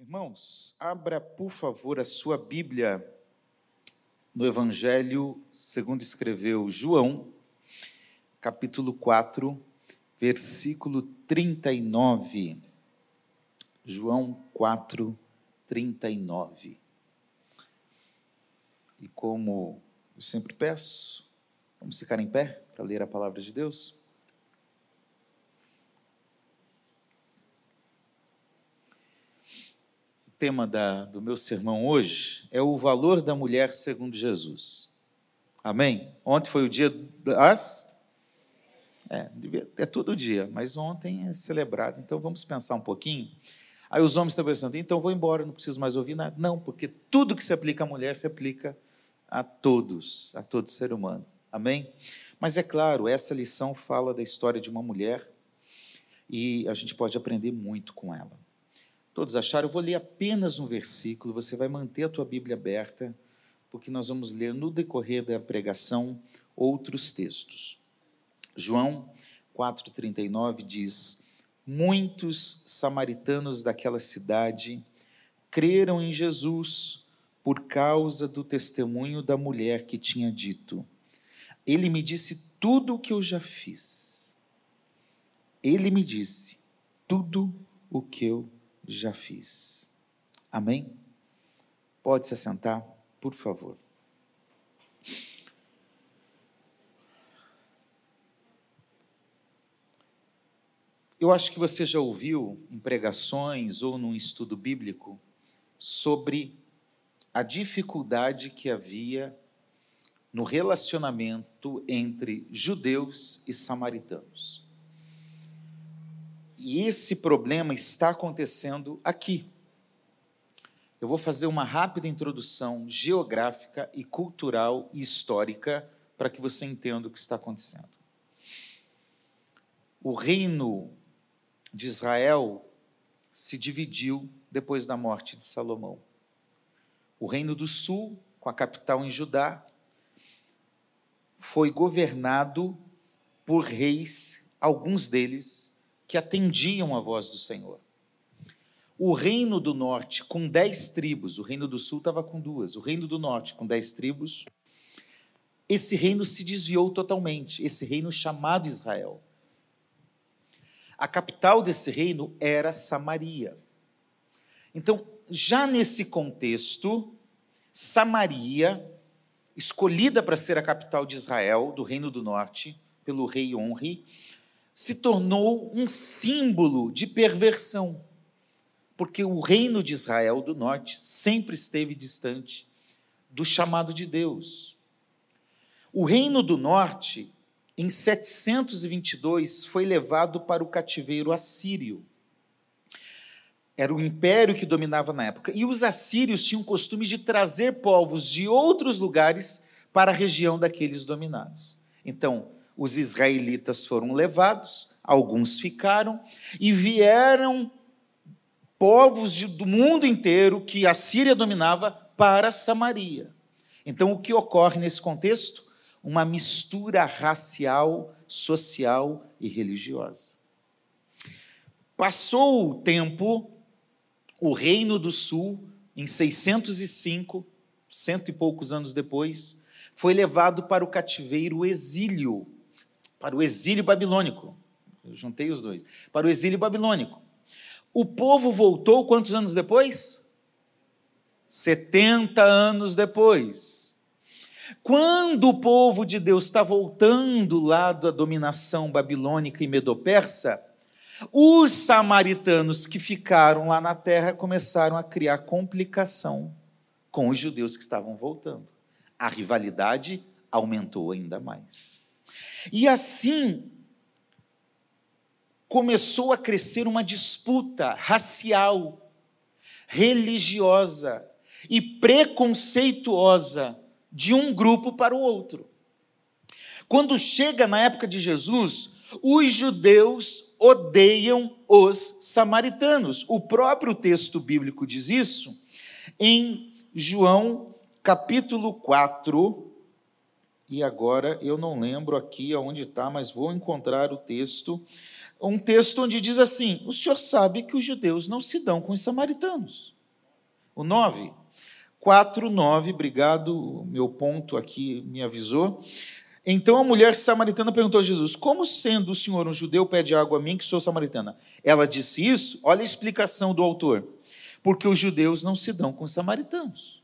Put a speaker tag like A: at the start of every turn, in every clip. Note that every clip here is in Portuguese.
A: Irmãos, abra, por favor, a sua Bíblia no Evangelho segundo escreveu João, capítulo 4, versículo 39. João 4, 39. E como eu sempre peço, vamos ficar em pé para ler a palavra de Deus? Tema da, do meu sermão hoje é o valor da mulher segundo Jesus. Amém? Ontem foi o dia das. É, é todo dia, mas ontem é celebrado. Então vamos pensar um pouquinho. Aí os homens estão pensando, então vou embora, não preciso mais ouvir nada. Não, porque tudo que se aplica à mulher se aplica a todos, a todo ser humano. Amém? Mas é claro, essa lição fala da história de uma mulher e a gente pode aprender muito com ela. Todos acharam? Eu vou ler apenas um versículo, você vai manter a tua Bíblia aberta, porque nós vamos ler no decorrer da pregação outros textos. João 4,39 diz: Muitos samaritanos daquela cidade creram em Jesus por causa do testemunho da mulher que tinha dito: Ele me disse tudo o que eu já fiz. Ele me disse tudo o que eu já fiz. Amém? Pode se assentar, por favor. Eu acho que você já ouviu em pregações ou num estudo bíblico sobre a dificuldade que havia no relacionamento entre judeus e samaritanos. E esse problema está acontecendo aqui. Eu vou fazer uma rápida introdução geográfica e cultural e histórica para que você entenda o que está acontecendo. O reino de Israel se dividiu depois da morte de Salomão. O reino do sul, com a capital em Judá, foi governado por reis, alguns deles que atendiam a voz do Senhor. O reino do norte, com dez tribos, o reino do sul estava com duas, o reino do norte, com dez tribos, esse reino se desviou totalmente, esse reino chamado Israel. A capital desse reino era Samaria. Então, já nesse contexto, Samaria, escolhida para ser a capital de Israel, do Reino do Norte, pelo rei Honre, se tornou um símbolo de perversão, porque o reino de Israel do norte sempre esteve distante do chamado de Deus. O reino do norte, em 722, foi levado para o cativeiro assírio. Era o império que dominava na época. E os assírios tinham o costume de trazer povos de outros lugares para a região daqueles dominados. Então, os israelitas foram levados, alguns ficaram, e vieram povos de, do mundo inteiro que a Síria dominava para Samaria. Então, o que ocorre nesse contexto? Uma mistura racial, social e religiosa. Passou o tempo, o Reino do Sul, em 605, cento e poucos anos depois, foi levado para o cativeiro exílio para o exílio babilônico. Eu juntei os dois. Para o exílio babilônico. O povo voltou quantos anos depois? 70 anos depois. Quando o povo de Deus está voltando lá da dominação babilônica e medo-persa, os samaritanos que ficaram lá na terra começaram a criar complicação com os judeus que estavam voltando. A rivalidade aumentou ainda mais. E assim começou a crescer uma disputa racial, religiosa e preconceituosa de um grupo para o outro. Quando chega na época de Jesus, os judeus odeiam os samaritanos. O próprio texto bíblico diz isso em João capítulo 4, e agora eu não lembro aqui aonde está, mas vou encontrar o texto. Um texto onde diz assim: O senhor sabe que os judeus não se dão com os samaritanos. O 9. 4, 9, obrigado, meu ponto aqui me avisou. Então a mulher samaritana perguntou a Jesus: Como sendo o senhor um judeu pede água a mim que sou samaritana? Ela disse isso, olha a explicação do autor. Porque os judeus não se dão com os samaritanos.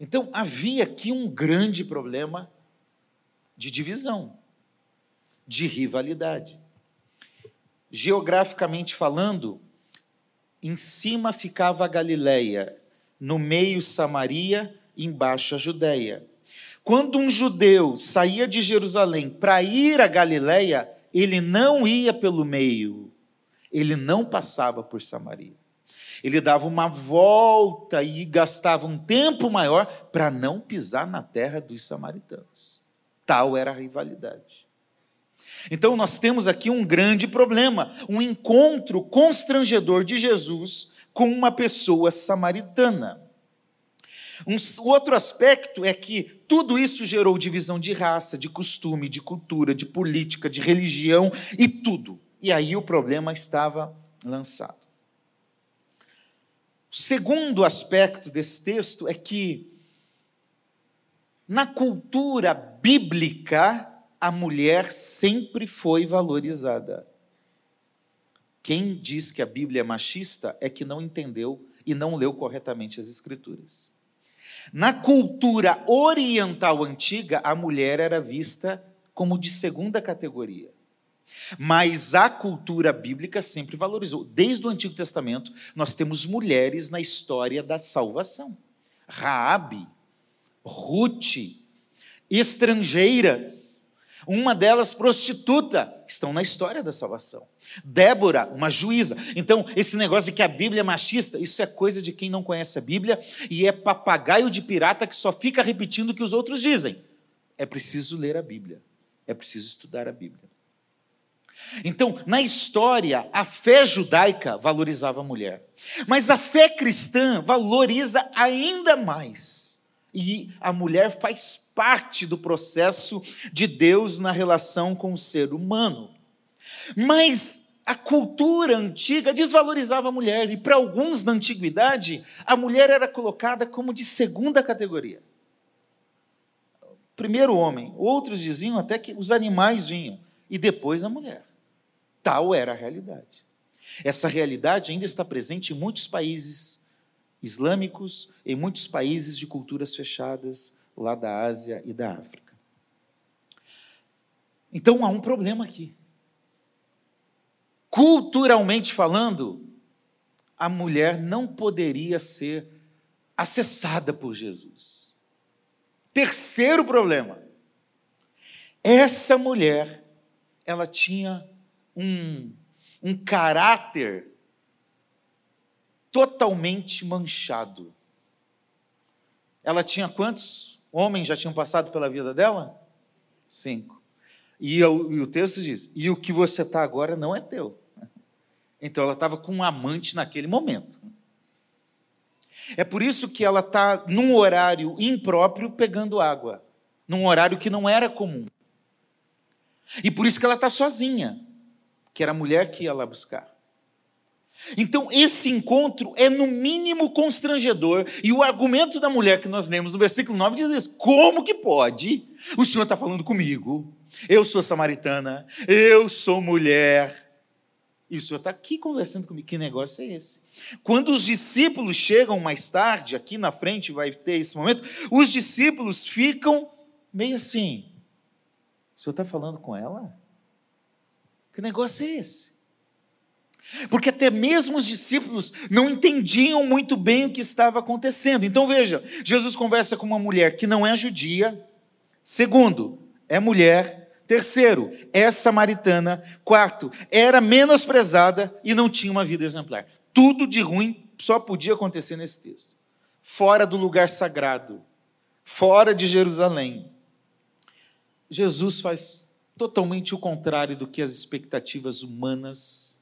A: Então havia aqui um grande problema de divisão, de rivalidade. Geograficamente falando, em cima ficava a Galileia, no meio Samaria, embaixo a Judéia. Quando um judeu saía de Jerusalém para ir a Galileia, ele não ia pelo meio, ele não passava por Samaria. Ele dava uma volta e gastava um tempo maior para não pisar na terra dos samaritanos. Tal era a rivalidade. Então nós temos aqui um grande problema, um encontro constrangedor de Jesus com uma pessoa samaritana. Um outro aspecto é que tudo isso gerou divisão de raça, de costume, de cultura, de política, de religião e tudo. E aí o problema estava lançado. O segundo aspecto desse texto é que, na cultura bíblica, a mulher sempre foi valorizada. Quem diz que a Bíblia é machista é que não entendeu e não leu corretamente as Escrituras. Na cultura oriental antiga, a mulher era vista como de segunda categoria. Mas a cultura bíblica sempre valorizou. Desde o Antigo Testamento, nós temos mulheres na história da salvação. Raabe, Ruth, estrangeiras, uma delas prostituta, estão na história da salvação. Débora, uma juíza. Então, esse negócio de que a Bíblia é machista, isso é coisa de quem não conhece a Bíblia e é papagaio de pirata que só fica repetindo o que os outros dizem. É preciso ler a Bíblia. É preciso estudar a Bíblia. Então, na história, a fé judaica valorizava a mulher, mas a fé cristã valoriza ainda mais. E a mulher faz parte do processo de Deus na relação com o ser humano. Mas a cultura antiga desvalorizava a mulher, e para alguns na antiguidade, a mulher era colocada como de segunda categoria. Primeiro o homem, outros diziam até que os animais vinham, e depois a mulher. Tal era a realidade. Essa realidade ainda está presente em muitos países islâmicos, em muitos países de culturas fechadas, lá da Ásia e da África. Então há um problema aqui culturalmente falando, a mulher não poderia ser acessada por Jesus. Terceiro problema. Essa mulher, ela tinha um, um caráter totalmente manchado. Ela tinha quantos homens já tinham passado pela vida dela? Cinco. E, eu, e o texto diz: e o que você está agora não é teu. Então ela estava com um amante naquele momento. É por isso que ela está num horário impróprio pegando água, num horário que não era comum. E por isso que ela está sozinha, que era a mulher que ia lá buscar. Então, esse encontro é no mínimo constrangedor, e o argumento da mulher que nós lemos no versículo 9 diz isso: como que pode? O Senhor está falando comigo, eu sou samaritana, eu sou mulher. E o Senhor está aqui conversando comigo. Que negócio é esse? Quando os discípulos chegam mais tarde, aqui na frente vai ter esse momento, os discípulos ficam meio assim: o Senhor está falando com ela? Que negócio é esse? Porque até mesmo os discípulos não entendiam muito bem o que estava acontecendo. Então veja: Jesus conversa com uma mulher que não é judia. Segundo, é mulher. Terceiro, é samaritana. Quarto, era menosprezada e não tinha uma vida exemplar. Tudo de ruim só podia acontecer nesse texto. Fora do lugar sagrado, fora de Jerusalém. Jesus faz totalmente o contrário do que as expectativas humanas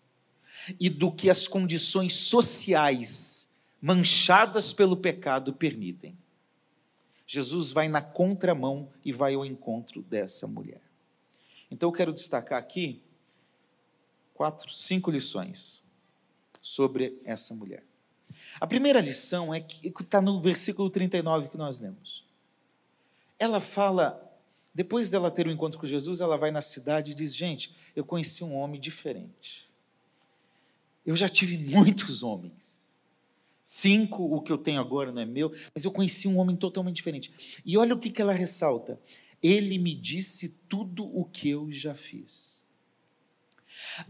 A: e do que as condições sociais manchadas pelo pecado permitem. Jesus vai na contramão e vai ao encontro dessa mulher. Então eu quero destacar aqui quatro, cinco lições sobre essa mulher. A primeira lição é que está no versículo 39 que nós lemos. Ela fala, depois dela ter o um encontro com Jesus, ela vai na cidade e diz: Gente, eu conheci um homem diferente. Eu já tive muitos homens. Cinco, o que eu tenho agora não é meu, mas eu conheci um homem totalmente diferente. E olha o que, que ela ressalta. Ele me disse tudo o que eu já fiz.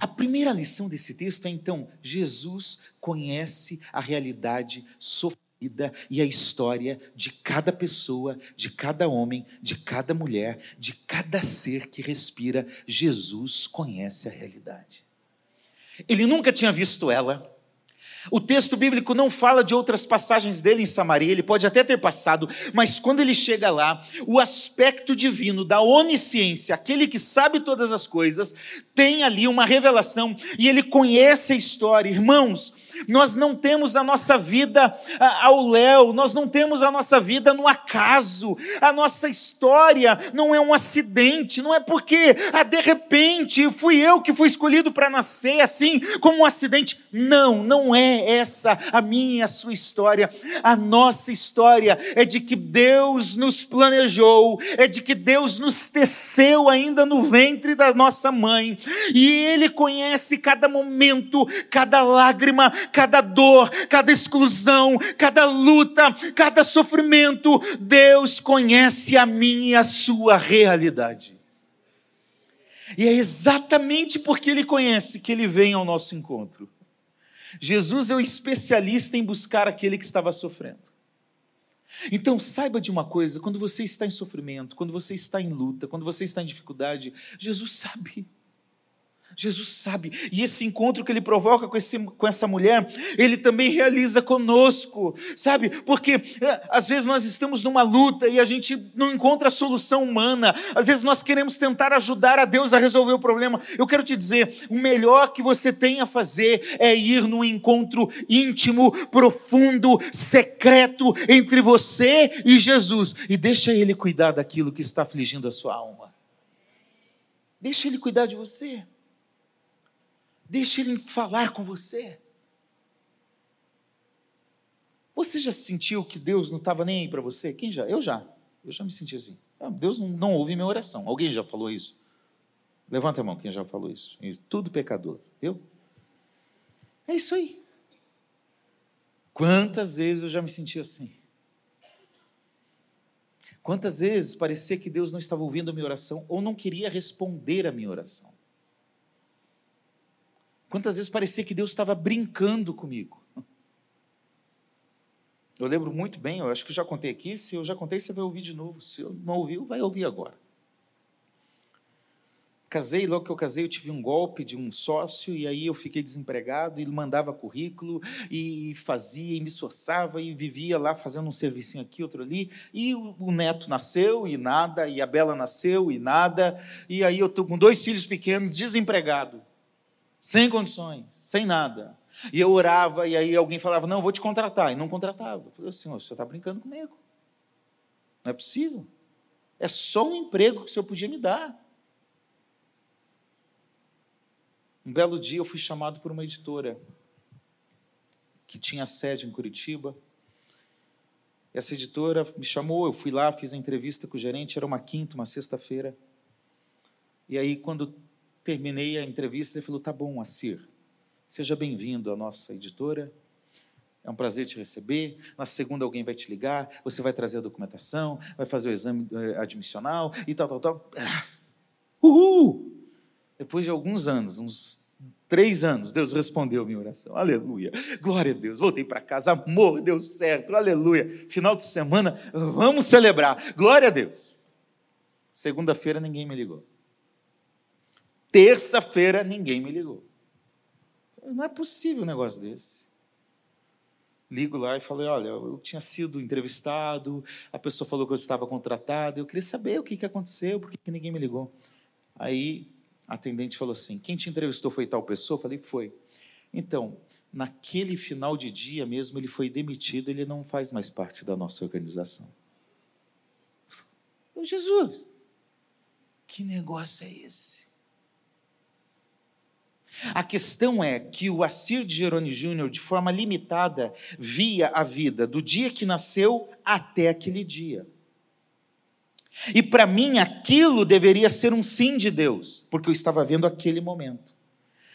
A: A primeira lição desse texto é então: Jesus conhece a realidade sofrida e a história de cada pessoa, de cada homem, de cada mulher, de cada ser que respira. Jesus conhece a realidade. Ele nunca tinha visto ela, o texto bíblico não fala de outras passagens dele em Samaria, ele pode até ter passado, mas quando ele chega lá, o aspecto divino da onisciência, aquele que sabe todas as coisas, tem ali uma revelação e ele conhece a história. Irmãos, nós não temos a nossa vida ao léu, nós não temos a nossa vida no acaso, a nossa história não é um acidente, não é porque ah, de repente fui eu que fui escolhido para nascer assim como um acidente. Não, não é essa a minha e a sua história. A nossa história é de que Deus nos planejou, é de que Deus nos teceu ainda no ventre da nossa mãe, e Ele conhece cada momento, cada lágrima, cada dor, cada exclusão, cada luta, cada sofrimento, Deus conhece a minha e a sua realidade. E é exatamente porque Ele conhece que Ele vem ao nosso encontro. Jesus é o especialista em buscar aquele que estava sofrendo. Então saiba de uma coisa: quando você está em sofrimento, quando você está em luta, quando você está em dificuldade, Jesus sabe. Jesus sabe, e esse encontro que ele provoca com, esse, com essa mulher, ele também realiza conosco, sabe? Porque é, às vezes nós estamos numa luta e a gente não encontra a solução humana, às vezes nós queremos tentar ajudar a Deus a resolver o problema. Eu quero te dizer: o melhor que você tem a fazer é ir num encontro íntimo, profundo, secreto entre você e Jesus, e deixa Ele cuidar daquilo que está afligindo a sua alma. Deixa Ele cuidar de você. Deixe Ele falar com você. Você já sentiu que Deus não estava nem aí para você? Quem já? Eu já. Eu já me senti assim. Ah, Deus não, não ouve minha oração. Alguém já falou isso? Levanta a mão quem já falou isso. Tudo pecador. Eu? É isso aí. Quantas vezes eu já me senti assim? Quantas vezes parecia que Deus não estava ouvindo a minha oração ou não queria responder a minha oração? Quantas vezes parecia que Deus estava brincando comigo? Eu lembro muito bem, eu acho que já contei aqui. Se eu já contei, você vai ouvir de novo. Se eu não ouviu, vai ouvir agora. Casei, logo que eu casei, eu tive um golpe de um sócio, e aí eu fiquei desempregado, e mandava currículo, e fazia, e me esforçava, e vivia lá fazendo um servicinho aqui, outro ali, e o neto nasceu, e nada, e a Bela nasceu, e nada, e aí eu estou com dois filhos pequenos, desempregado sem condições, sem nada. E eu orava, e aí alguém falava: Não, vou te contratar. E não contratava. Eu falei assim: Você está brincando comigo. Não é possível. É só um emprego que o senhor podia me dar. Um belo dia eu fui chamado por uma editora que tinha sede em Curitiba. Essa editora me chamou, eu fui lá, fiz a entrevista com o gerente, era uma quinta, uma sexta-feira. E aí, quando terminei a entrevista, ele falou: Tá bom, Assir, seja bem-vindo à nossa editora. É um prazer te receber. Na segunda, alguém vai te ligar, você vai trazer a documentação, vai fazer o exame eh, admissional e tal, tal, tal. Ah, uhul! Depois de alguns anos, uns três anos, Deus respondeu minha oração. Aleluia. Glória a Deus. Voltei para casa, amor, deu certo. Aleluia. Final de semana, vamos celebrar. Glória a Deus. Segunda-feira, ninguém me ligou. Terça-feira ninguém me ligou. Não é possível um negócio desse. Ligo lá e falei: olha, eu tinha sido entrevistado, a pessoa falou que eu estava contratado, eu queria saber o que, que aconteceu, por que, ninguém me ligou. Aí a atendente falou assim: quem te entrevistou foi tal pessoa? Eu falei: foi. Então, naquele final de dia mesmo, ele foi demitido, ele não faz mais parte da nossa organização. Jesus, que negócio é esse? A questão é que o Assir de Jerônimo Júnior, de forma limitada, via a vida do dia que nasceu até aquele dia. E para mim aquilo deveria ser um sim de Deus, porque eu estava vendo aquele momento.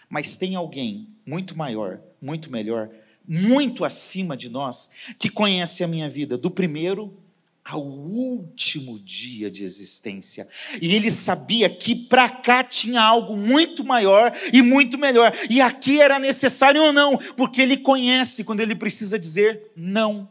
A: Mas tem alguém muito maior, muito melhor, muito acima de nós, que conhece a minha vida do primeiro ao último dia de existência. E ele sabia que para cá tinha algo muito maior e muito melhor. E aqui era necessário ou não, porque ele conhece quando ele precisa dizer não.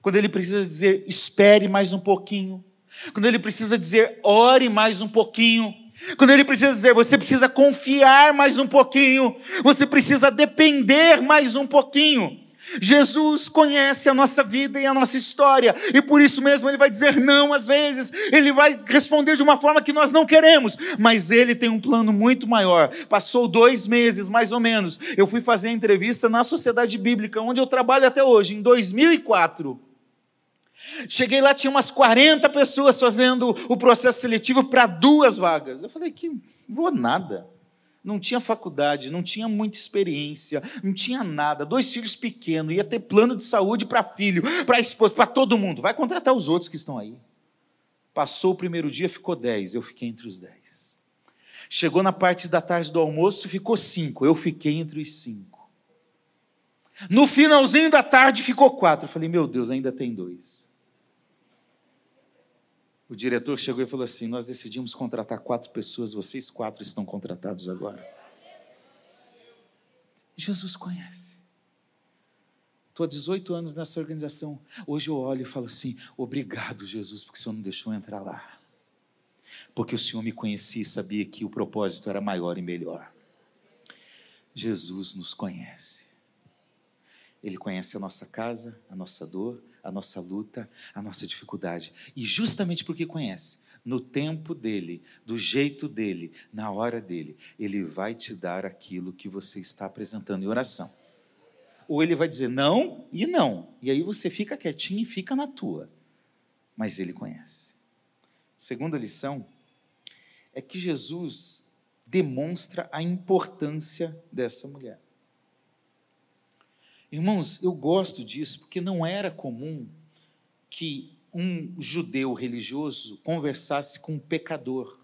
A: Quando ele precisa dizer espere mais um pouquinho. Quando ele precisa dizer ore mais um pouquinho. Quando ele precisa dizer, você precisa confiar mais um pouquinho, você precisa depender mais um pouquinho. Jesus conhece a nossa vida e a nossa história, e por isso mesmo ele vai dizer não às vezes, ele vai responder de uma forma que nós não queremos, mas ele tem um plano muito maior. Passou dois meses, mais ou menos, eu fui fazer a entrevista na Sociedade Bíblica, onde eu trabalho até hoje, em 2004. Cheguei lá, tinha umas 40 pessoas fazendo o processo seletivo para duas vagas. Eu falei, que boa nada. Não tinha faculdade, não tinha muita experiência, não tinha nada. Dois filhos pequenos, ia ter plano de saúde para filho, para esposa, para todo mundo. Vai contratar os outros que estão aí. Passou o primeiro dia, ficou dez. Eu fiquei entre os dez. Chegou na parte da tarde do almoço, ficou cinco. Eu fiquei entre os cinco. No finalzinho da tarde, ficou quatro. Eu falei, meu Deus, ainda tem dois. O diretor chegou e falou assim: Nós decidimos contratar quatro pessoas, vocês quatro estão contratados agora. Jesus conhece. Estou há 18 anos nessa organização. Hoje eu olho e falo assim: Obrigado, Jesus, porque o Senhor não deixou entrar lá. Porque o Senhor me conhecia e sabia que o propósito era maior e melhor. Jesus nos conhece. Ele conhece a nossa casa, a nossa dor, a nossa luta, a nossa dificuldade. E justamente porque conhece, no tempo dele, do jeito dele, na hora dele, ele vai te dar aquilo que você está apresentando em oração. Ou ele vai dizer não e não. E aí você fica quietinho e fica na tua. Mas ele conhece. Segunda lição é que Jesus demonstra a importância dessa mulher. Irmãos, eu gosto disso porque não era comum que um judeu religioso conversasse com um pecador.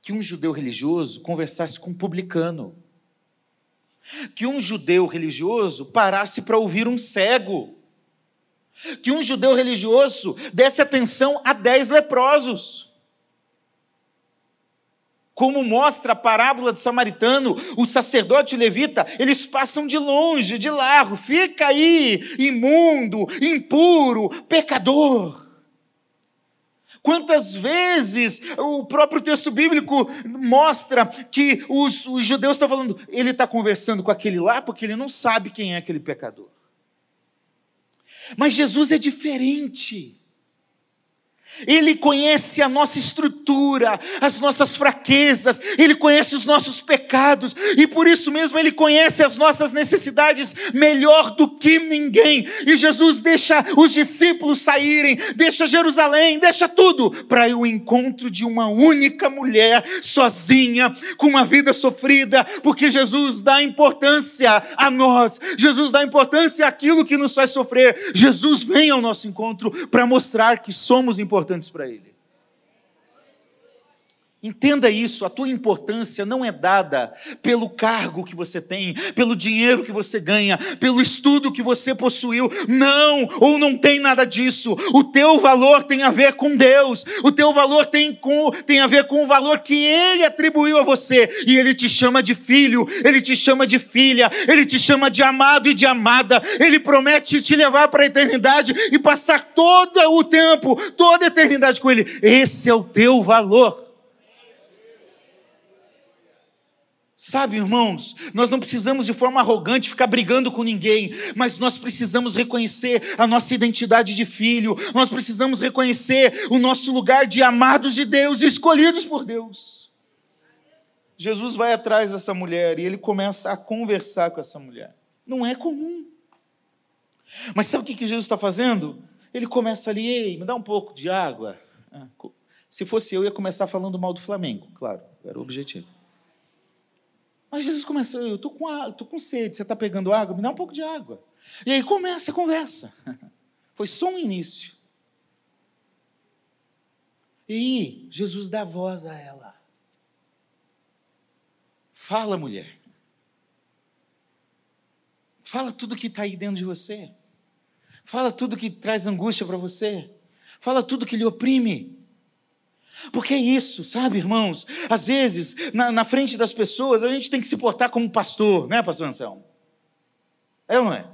A: Que um judeu religioso conversasse com um publicano. Que um judeu religioso parasse para ouvir um cego. Que um judeu religioso desse atenção a dez leprosos. Como mostra a parábola do samaritano, o sacerdote levita, eles passam de longe, de largo, fica aí, imundo, impuro, pecador. Quantas vezes o próprio texto bíblico mostra que os, os judeus estão falando, ele está conversando com aquele lá porque ele não sabe quem é aquele pecador. Mas Jesus é diferente. Ele conhece a nossa estrutura, as nossas fraquezas, Ele conhece os nossos pecados, e por isso mesmo Ele conhece as nossas necessidades melhor do que ninguém. E Jesus deixa os discípulos saírem, deixa Jerusalém, deixa tudo, para o encontro de uma única mulher, sozinha, com uma vida sofrida, porque Jesus dá importância a nós, Jesus dá importância àquilo que nos faz sofrer. Jesus vem ao nosso encontro para mostrar que somos importantes importantes para Ele. Entenda isso, a tua importância não é dada pelo cargo que você tem, pelo dinheiro que você ganha, pelo estudo que você possuiu. Não, ou não tem nada disso. O teu valor tem a ver com Deus. O teu valor tem, com, tem a ver com o valor que Ele atribuiu a você. E Ele te chama de filho, Ele te chama de filha, Ele te chama de amado e de amada. Ele promete te levar para a eternidade e passar todo o tempo, toda a eternidade com Ele. Esse é o teu valor. Sabe, irmãos, nós não precisamos de forma arrogante ficar brigando com ninguém, mas nós precisamos reconhecer a nossa identidade de filho, nós precisamos reconhecer o nosso lugar de amados de Deus, escolhidos por Deus. Jesus vai atrás dessa mulher e ele começa a conversar com essa mulher. Não é comum. Mas sabe o que Jesus está fazendo? ele começa ali, ei, me dá um pouco de água. Ah, se fosse eu, ia começar falando mal do Flamengo, claro, era o objetivo. Mas Jesus começa, eu estou com, tô com sede, você está pegando água? Me dá um pouco de água. E aí começa a conversa. Foi só um início. E Jesus dá voz a ela. Fala, mulher. Fala tudo que está aí dentro de você. Fala tudo que traz angústia para você. Fala tudo que lhe oprime. Porque é isso, sabe, irmãos? Às vezes, na, na, frente das pessoas, a gente tem que se portar como pastor, né, pastor Anselmo? É ou não é?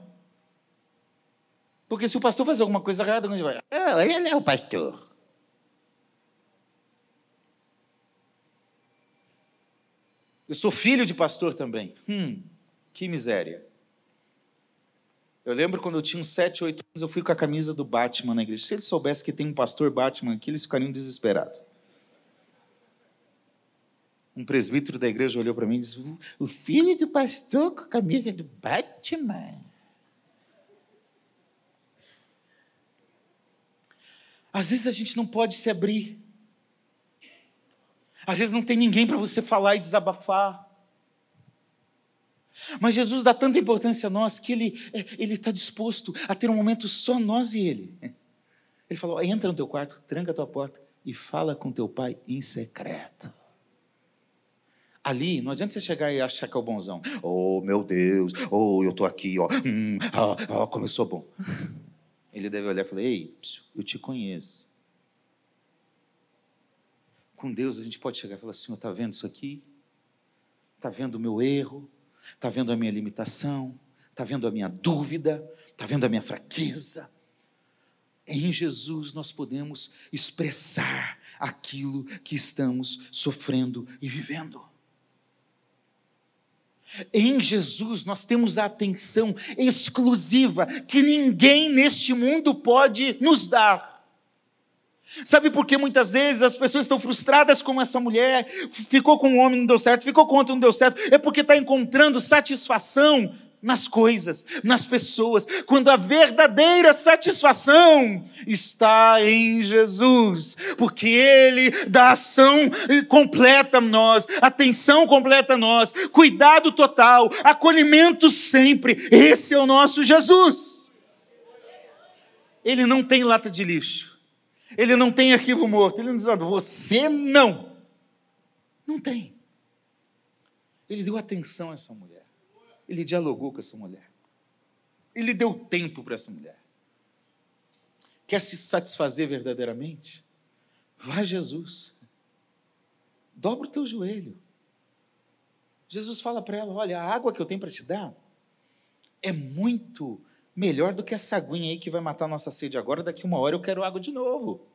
A: Porque se o pastor fazer alguma coisa errada, onde vai?
B: Oh, ele é o pastor.
A: Eu sou filho de pastor também. Hum, que miséria. Eu lembro quando eu tinha uns 7, 8 anos, eu fui com a camisa do Batman na igreja. Se eles soubessem que tem um pastor Batman aqui, eles ficariam desesperados. Um presbítero da igreja olhou para mim e disse: O filho do pastor com a camisa do Batman. Às vezes a gente não pode se abrir. Às vezes não tem ninguém para você falar e desabafar. Mas Jesus dá tanta importância a nós que Ele é, ele está disposto a ter um momento só nós e Ele. Ele falou: entra no teu quarto, tranca a tua porta e fala com teu pai em secreto. Ali, não adianta você chegar e achar que é o bonzão. Oh, meu Deus, oh, eu estou aqui, ó, hum, como eu sou bom. Ele deve olhar e falar: Ei, eu te conheço. Com Deus a gente pode chegar e falar: Senhor, está vendo isso aqui? Está vendo o meu erro? Está vendo a minha limitação? Está vendo a minha dúvida? Está vendo a minha fraqueza? Em Jesus nós podemos expressar aquilo que estamos sofrendo e vivendo. Em Jesus nós temos a atenção exclusiva que ninguém neste mundo pode nos dar. Sabe por que muitas vezes as pessoas estão frustradas com essa mulher? Ficou com um homem, não deu certo, ficou com outro, não deu certo. É porque está encontrando satisfação nas coisas, nas pessoas, quando a verdadeira satisfação está em Jesus, porque Ele dá ação completa a nós, atenção completa a nós, cuidado total, acolhimento sempre. Esse é o nosso Jesus. Ele não tem lata de lixo. Ele não tem arquivo morto. Ele não diz, você não. Não tem. Ele deu atenção a essa mulher. Ele dialogou com essa mulher. Ele deu tempo para essa mulher. Quer se satisfazer verdadeiramente? Vá Jesus. Dobra o teu joelho. Jesus fala para ela: Olha, a água que eu tenho para te dar é muito melhor do que essa aguinha aí que vai matar a nossa sede agora, daqui uma hora eu quero água de novo.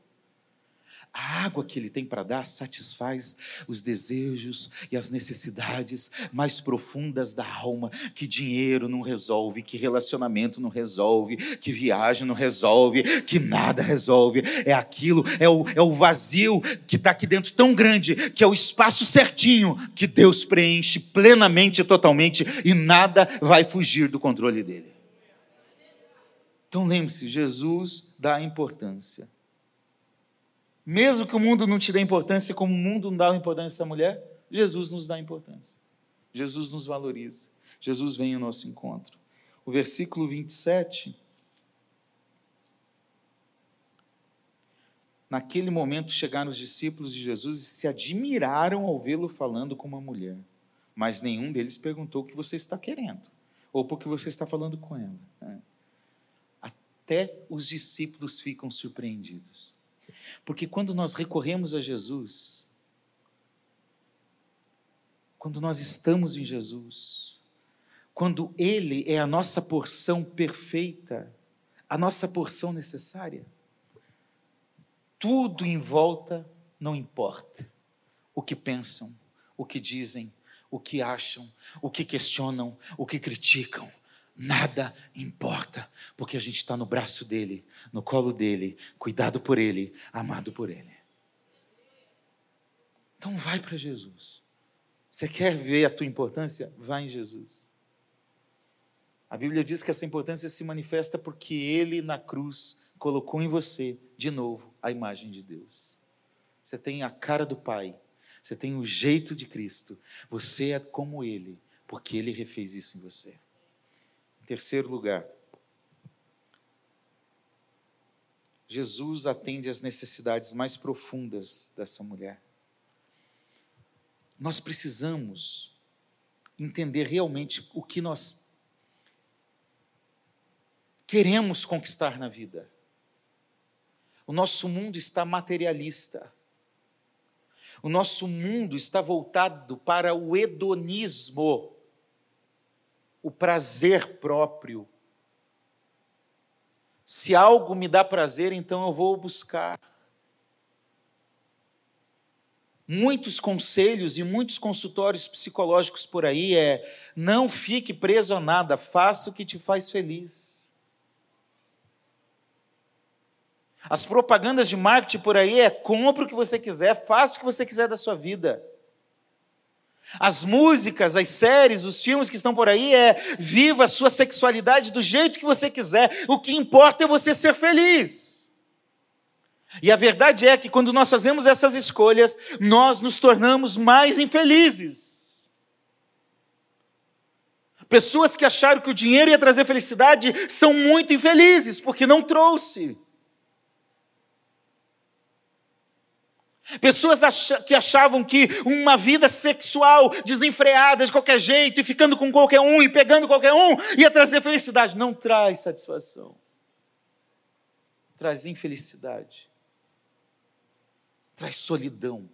A: A água que ele tem para dar satisfaz os desejos e as necessidades mais profundas da alma, que dinheiro não resolve, que relacionamento não resolve, que viagem não resolve, que nada resolve. É aquilo, é o, é o vazio que está aqui dentro tão grande, que é o espaço certinho que Deus preenche plenamente e totalmente, e nada vai fugir do controle dele. Então lembre-se, Jesus dá importância. Mesmo que o mundo não te dê importância, como o mundo não dá importância à mulher, Jesus nos dá importância. Jesus nos valoriza. Jesus vem ao nosso encontro. O versículo 27. Naquele momento chegaram os discípulos de Jesus e se admiraram ao vê-lo falando com uma mulher. Mas nenhum deles perguntou o que você está querendo, ou por que você está falando com ela. É. Até os discípulos ficam surpreendidos. Porque quando nós recorremos a Jesus, quando nós estamos em Jesus, quando Ele é a nossa porção perfeita, a nossa porção necessária, tudo em volta não importa. O que pensam, o que dizem, o que acham, o que questionam, o que criticam Nada importa, porque a gente está no braço dele, no colo dele, cuidado por ele, amado por ele. Então vai para Jesus. Você quer ver a tua importância? Vai em Jesus. A Bíblia diz que essa importância se manifesta porque ele na cruz colocou em você, de novo, a imagem de Deus. Você tem a cara do Pai, você tem o jeito de Cristo, você é como Ele, porque Ele refez isso em você. Terceiro lugar, Jesus atende às necessidades mais profundas dessa mulher. Nós precisamos entender realmente o que nós queremos conquistar na vida. O nosso mundo está materialista. O nosso mundo está voltado para o hedonismo, o prazer próprio. Se algo me dá prazer, então eu vou buscar. Muitos conselhos e muitos consultórios psicológicos por aí é: não fique preso a nada, faça o que te faz feliz. As propagandas de marketing por aí é compre o que você quiser, faça o que você quiser da sua vida. As músicas, as séries, os filmes que estão por aí é viva a sua sexualidade do jeito que você quiser. O que importa é você ser feliz. E a verdade é que quando nós fazemos essas escolhas, nós nos tornamos mais infelizes. Pessoas que acharam que o dinheiro ia trazer felicidade são muito infelizes, porque não trouxe. Pessoas que achavam que uma vida sexual desenfreada de qualquer jeito, e ficando com qualquer um, e pegando qualquer um, ia trazer felicidade. Não traz satisfação. Traz infelicidade. Traz solidão.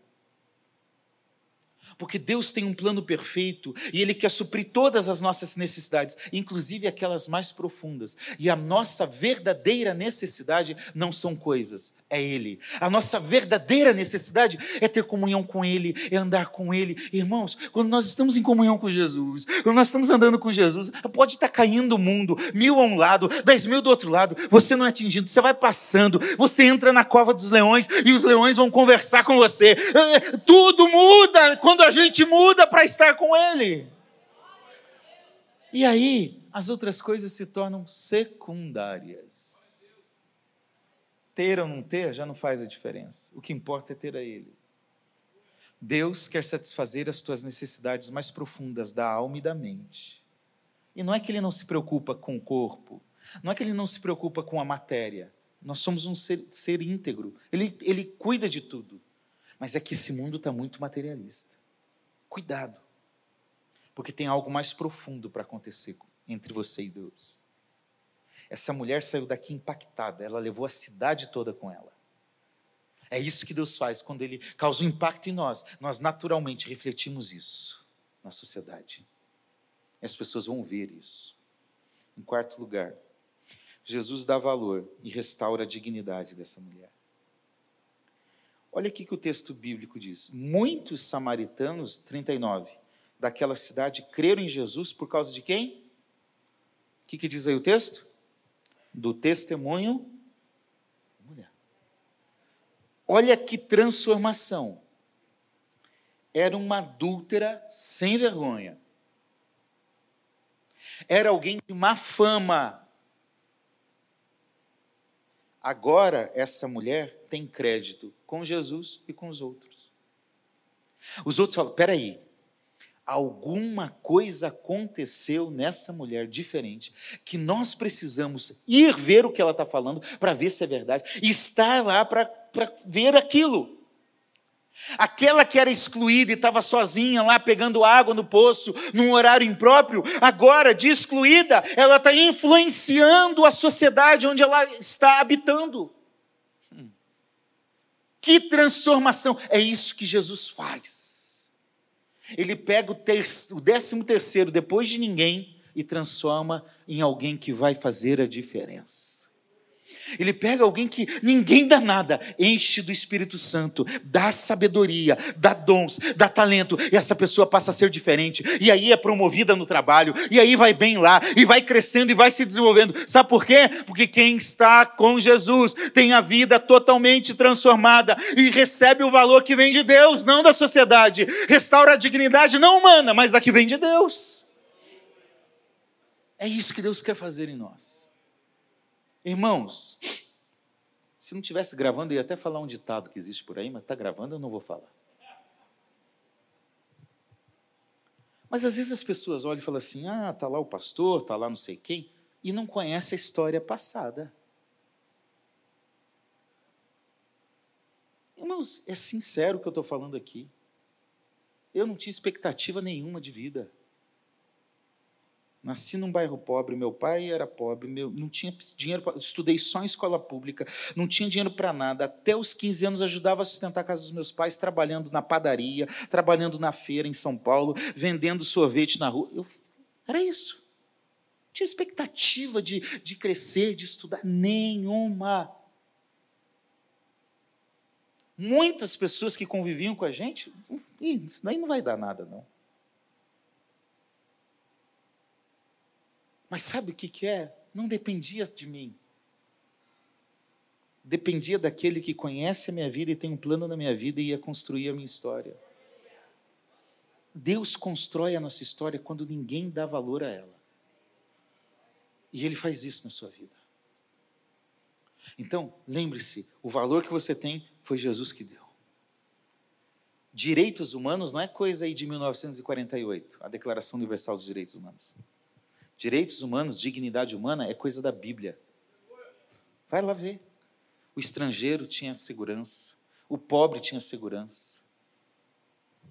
A: Porque Deus tem um plano perfeito e Ele quer suprir todas as nossas necessidades, inclusive aquelas mais profundas. E a nossa verdadeira necessidade não são coisas, é Ele. A nossa verdadeira necessidade é ter comunhão com Ele, é andar com Ele. Irmãos, quando nós estamos em comunhão com Jesus, quando nós estamos andando com Jesus, pode estar caindo o mundo, mil a um lado, dez mil do outro lado, você não é atingido, você vai passando, você entra na cova dos leões e os leões vão conversar com você. É, tudo muda quando a gente muda para estar com Ele. E aí, as outras coisas se tornam secundárias. Ter ou não ter já não faz a diferença. O que importa é ter a Ele. Deus quer satisfazer as tuas necessidades mais profundas da alma e da mente. E não é que Ele não se preocupa com o corpo, não é que Ele não se preocupa com a matéria. Nós somos um ser, ser íntegro. Ele, ele cuida de tudo. Mas é que esse mundo está muito materialista. Cuidado, porque tem algo mais profundo para acontecer entre você e Deus. Essa mulher saiu daqui impactada, ela levou a cidade toda com ela. É isso que Deus faz quando Ele causa um impacto em nós. Nós naturalmente refletimos isso na sociedade. E as pessoas vão ver isso. Em quarto lugar, Jesus dá valor e restaura a dignidade dessa mulher. Olha aqui que o texto bíblico diz: Muitos samaritanos, 39, daquela cidade creram em Jesus por causa de quem? O que, que diz aí o texto? Do testemunho. Olha que transformação. Era uma adúltera sem vergonha. Era alguém de má fama. Agora, essa mulher tem crédito com Jesus e com os outros. Os outros falam: peraí, alguma coisa aconteceu nessa mulher diferente, que nós precisamos ir ver o que ela está falando para ver se é verdade, e estar lá para ver aquilo. Aquela que era excluída e estava sozinha lá pegando água no poço, num horário impróprio, agora, de excluída, ela está influenciando a sociedade onde ela está habitando. Que transformação! É isso que Jesus faz. Ele pega o, o décimo terceiro depois de ninguém e transforma em alguém que vai fazer a diferença. Ele pega alguém que ninguém dá nada, enche do Espírito Santo, dá sabedoria, dá dons, dá talento, e essa pessoa passa a ser diferente, e aí é promovida no trabalho, e aí vai bem lá, e vai crescendo e vai se desenvolvendo. Sabe por quê? Porque quem está com Jesus tem a vida totalmente transformada e recebe o valor que vem de Deus, não da sociedade. Restaura a dignidade não humana, mas a que vem de Deus. É isso que Deus quer fazer em nós. Irmãos, Se não tivesse gravando, eu ia até falar um ditado que existe por aí, mas está gravando, eu não vou falar. Mas às vezes as pessoas olham e falam assim: ah, está lá o pastor, está lá não sei quem, e não conhece a história passada. Irmãos, é sincero o que eu estou falando aqui. Eu não tinha expectativa nenhuma de vida. Nasci num bairro pobre, meu pai era pobre, meu, não tinha dinheiro, pra, estudei só em escola pública, não tinha dinheiro para nada. Até os 15 anos ajudava a sustentar a casa dos meus pais, trabalhando na padaria, trabalhando na feira em São Paulo, vendendo sorvete na rua. Eu, era isso. Não tinha expectativa de, de crescer, de estudar, nenhuma. Muitas pessoas que conviviam com a gente, isso daí não vai dar nada, não. Mas sabe o que, que é? Não dependia de mim. Dependia daquele que conhece a minha vida e tem um plano na minha vida e ia construir a minha história. Deus constrói a nossa história quando ninguém dá valor a ela. E Ele faz isso na sua vida. Então, lembre-se: o valor que você tem foi Jesus que deu. Direitos humanos não é coisa aí de 1948, a Declaração Universal dos Direitos Humanos. Direitos humanos, dignidade humana é coisa da Bíblia. Vai lá ver. O estrangeiro tinha segurança, o pobre tinha segurança,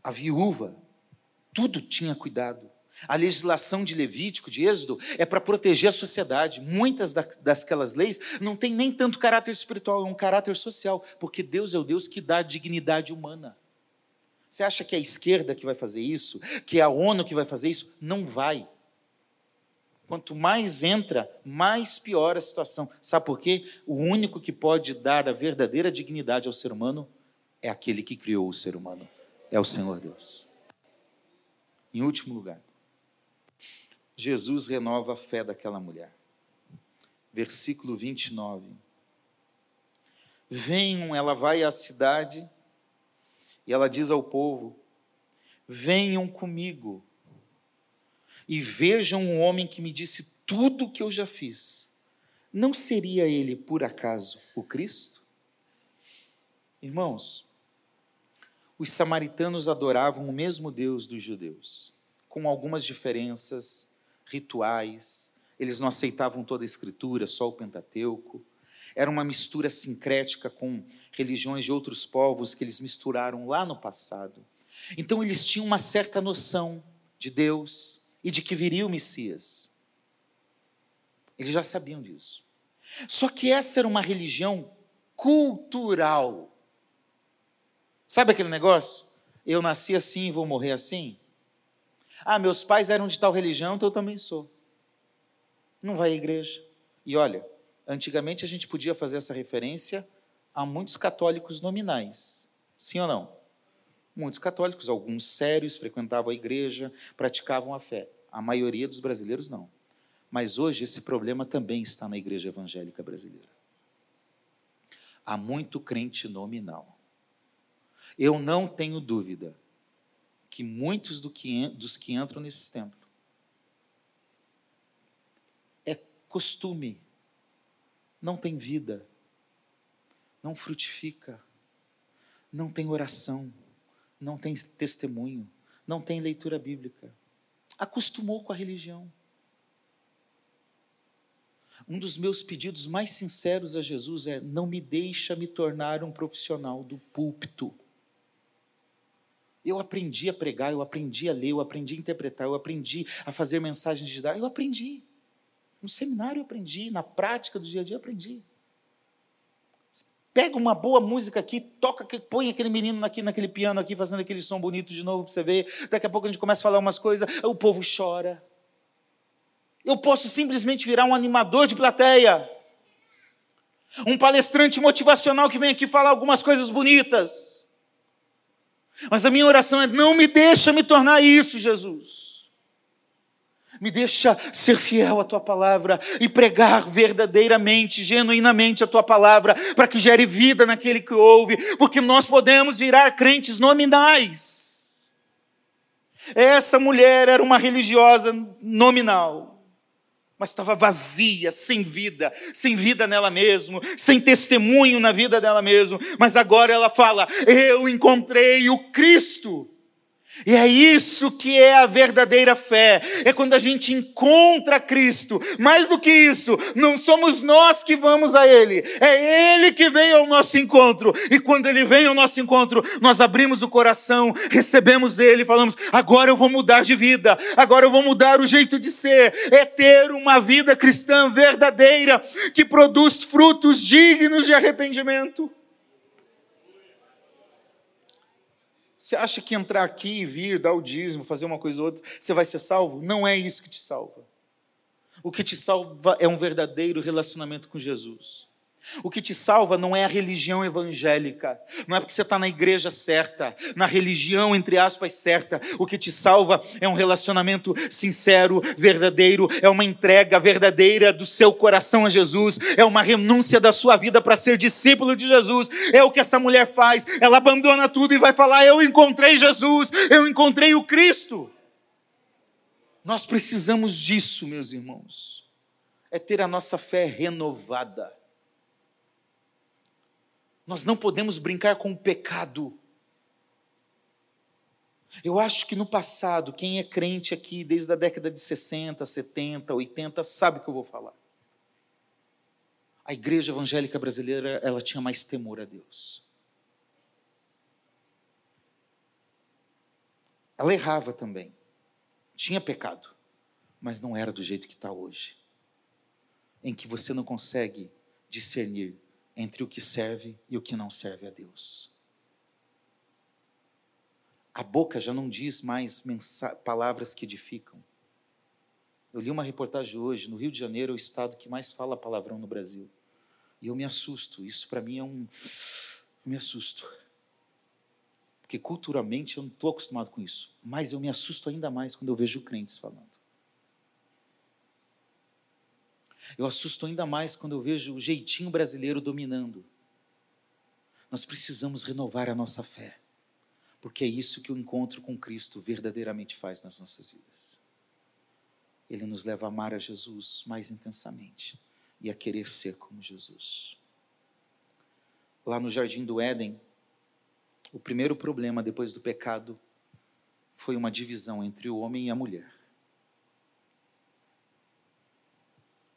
A: a viúva, tudo tinha cuidado. A legislação de Levítico, de Êxodo, é para proteger a sociedade. Muitas daquelas leis não têm nem tanto caráter espiritual, é um caráter social, porque Deus é o Deus que dá dignidade humana. Você acha que é a esquerda que vai fazer isso? Que é a ONU que vai fazer isso? Não vai. Quanto mais entra, mais piora a situação. Sabe por quê? O único que pode dar a verdadeira dignidade ao ser humano é aquele que criou o ser humano. É o Senhor Deus. Em último lugar, Jesus renova a fé daquela mulher. Versículo 29. Venham, ela vai à cidade e ela diz ao povo: Venham comigo e vejam um homem que me disse tudo o que eu já fiz. Não seria ele, por acaso, o Cristo? Irmãos, os samaritanos adoravam o mesmo Deus dos judeus, com algumas diferenças rituais, eles não aceitavam toda a escritura, só o Pentateuco. Era uma mistura sincrética com religiões de outros povos que eles misturaram lá no passado. Então eles tinham uma certa noção de Deus e de que viria o Messias. Eles já sabiam disso. Só que essa era uma religião cultural. Sabe aquele negócio? Eu nasci assim e vou morrer assim? Ah, meus pais eram de tal religião, então eu também sou. Não vai à igreja. E olha, antigamente a gente podia fazer essa referência a muitos católicos nominais. Sim ou não? Muitos católicos, alguns sérios, frequentavam a igreja, praticavam a fé. A maioria dos brasileiros não. Mas hoje esse problema também está na igreja evangélica brasileira. Há muito crente nominal. Eu não tenho dúvida que muitos do que, dos que entram nesse templo é costume, não tem vida, não frutifica, não tem oração, não tem testemunho, não tem leitura bíblica. Acostumou com a religião. Um dos meus pedidos mais sinceros a Jesus é: não me deixa me tornar um profissional do púlpito. Eu aprendi a pregar, eu aprendi a ler, eu aprendi a interpretar, eu aprendi a fazer mensagens de dar, eu aprendi. No seminário eu aprendi, na prática do dia a dia eu aprendi. Pega uma boa música aqui, toca, põe aquele menino aqui naquele piano aqui, fazendo aquele som bonito de novo para você ver. Daqui a pouco a gente começa a falar umas coisas, o povo chora. Eu posso simplesmente virar um animador de plateia. Um palestrante motivacional que vem aqui falar algumas coisas bonitas. Mas a minha oração é: não me deixa me tornar isso, Jesus. Me deixa ser fiel à tua palavra e pregar verdadeiramente, genuinamente a tua palavra, para que gere vida naquele que ouve, porque nós podemos virar crentes nominais. Essa mulher era uma religiosa nominal. mas estava vazia, sem vida, sem vida nela mesma, sem testemunho na vida dela mesma. Mas agora ela fala: Eu encontrei o Cristo. E é isso que é a verdadeira fé. É quando a gente encontra Cristo. Mais do que isso, não somos nós que vamos a Ele, é Ele que vem ao nosso encontro. E quando Ele vem ao nosso encontro, nós abrimos o coração, recebemos Ele falamos: agora eu vou mudar de vida, agora eu vou mudar o jeito de ser. É ter uma vida cristã verdadeira que produz frutos dignos de arrependimento. Você acha que entrar aqui, vir, dar o dízimo, fazer uma coisa ou outra, você vai ser salvo? Não é isso que te salva. O que te salva é um verdadeiro relacionamento com Jesus. O que te salva não é a religião evangélica, não é porque você está na igreja certa, na religião, entre aspas, certa. O que te salva é um relacionamento sincero, verdadeiro, é uma entrega verdadeira do seu coração a Jesus, é uma renúncia da sua vida para ser discípulo de Jesus. É o que essa mulher faz, ela abandona tudo e vai falar: Eu encontrei Jesus, eu encontrei o Cristo. Nós precisamos disso, meus irmãos, é ter a nossa fé renovada nós não podemos brincar com o pecado. Eu acho que no passado, quem é crente aqui desde a década de 60, 70, 80, sabe o que eu vou falar. A igreja evangélica brasileira, ela tinha mais temor a Deus. Ela errava também. Tinha pecado, mas não era do jeito que está hoje. Em que você não consegue discernir entre o que serve e o que não serve a Deus. A boca já não diz mais palavras que edificam. Eu li uma reportagem hoje, no Rio de Janeiro é o estado que mais fala palavrão no Brasil. E eu me assusto, isso para mim é um. Eu me assusto. Porque culturalmente eu não estou acostumado com isso. Mas eu me assusto ainda mais quando eu vejo crentes falando. Eu assusto ainda mais quando eu vejo o jeitinho brasileiro dominando. Nós precisamos renovar a nossa fé, porque é isso que o encontro com Cristo verdadeiramente faz nas nossas vidas. Ele nos leva a amar a Jesus mais intensamente e a querer ser como Jesus. Lá no jardim do Éden, o primeiro problema depois do pecado foi uma divisão entre o homem e a mulher.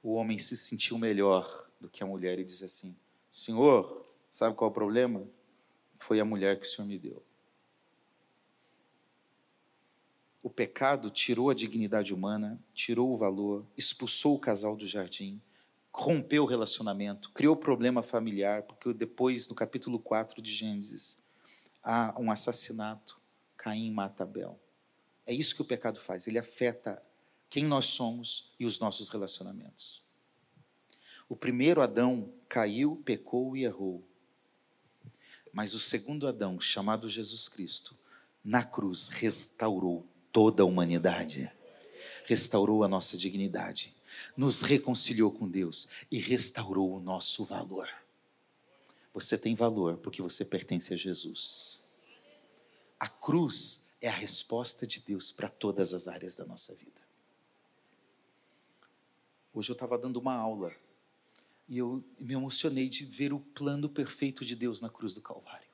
A: O homem se sentiu melhor do que a mulher e disse assim: Senhor, sabe qual é o problema? Foi a mulher que o Senhor me deu. O pecado tirou a dignidade humana, tirou o valor, expulsou o casal do jardim, rompeu o relacionamento, criou problema familiar, porque depois, no capítulo 4 de Gênesis, há um assassinato, Caim mata Abel. É isso que o pecado faz, ele afeta quem nós somos e os nossos relacionamentos. O primeiro Adão caiu, pecou e errou. Mas o segundo Adão, chamado Jesus Cristo, na cruz restaurou toda a humanidade, restaurou a nossa dignidade, nos reconciliou com Deus e restaurou o nosso valor. Você tem valor porque você pertence a Jesus. A cruz é a resposta de Deus para todas as áreas da nossa vida. Hoje eu estava dando uma aula e eu me emocionei de ver o plano perfeito de Deus na cruz do Calvário.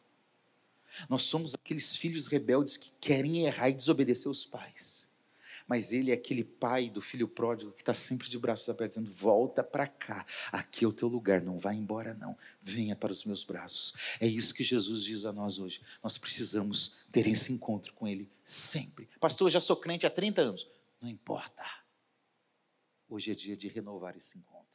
A: Nós somos aqueles filhos rebeldes que querem errar e desobedecer os pais. Mas ele é aquele pai do filho pródigo que está sempre de braços abertos, dizendo: Volta para cá, aqui é o teu lugar, não vá embora, não. Venha para os meus braços. É isso que Jesus diz a nós hoje. Nós precisamos ter esse encontro com Ele sempre. Pastor, eu já sou crente há 30 anos. Não importa. Hoje é dia de renovar esse encontro.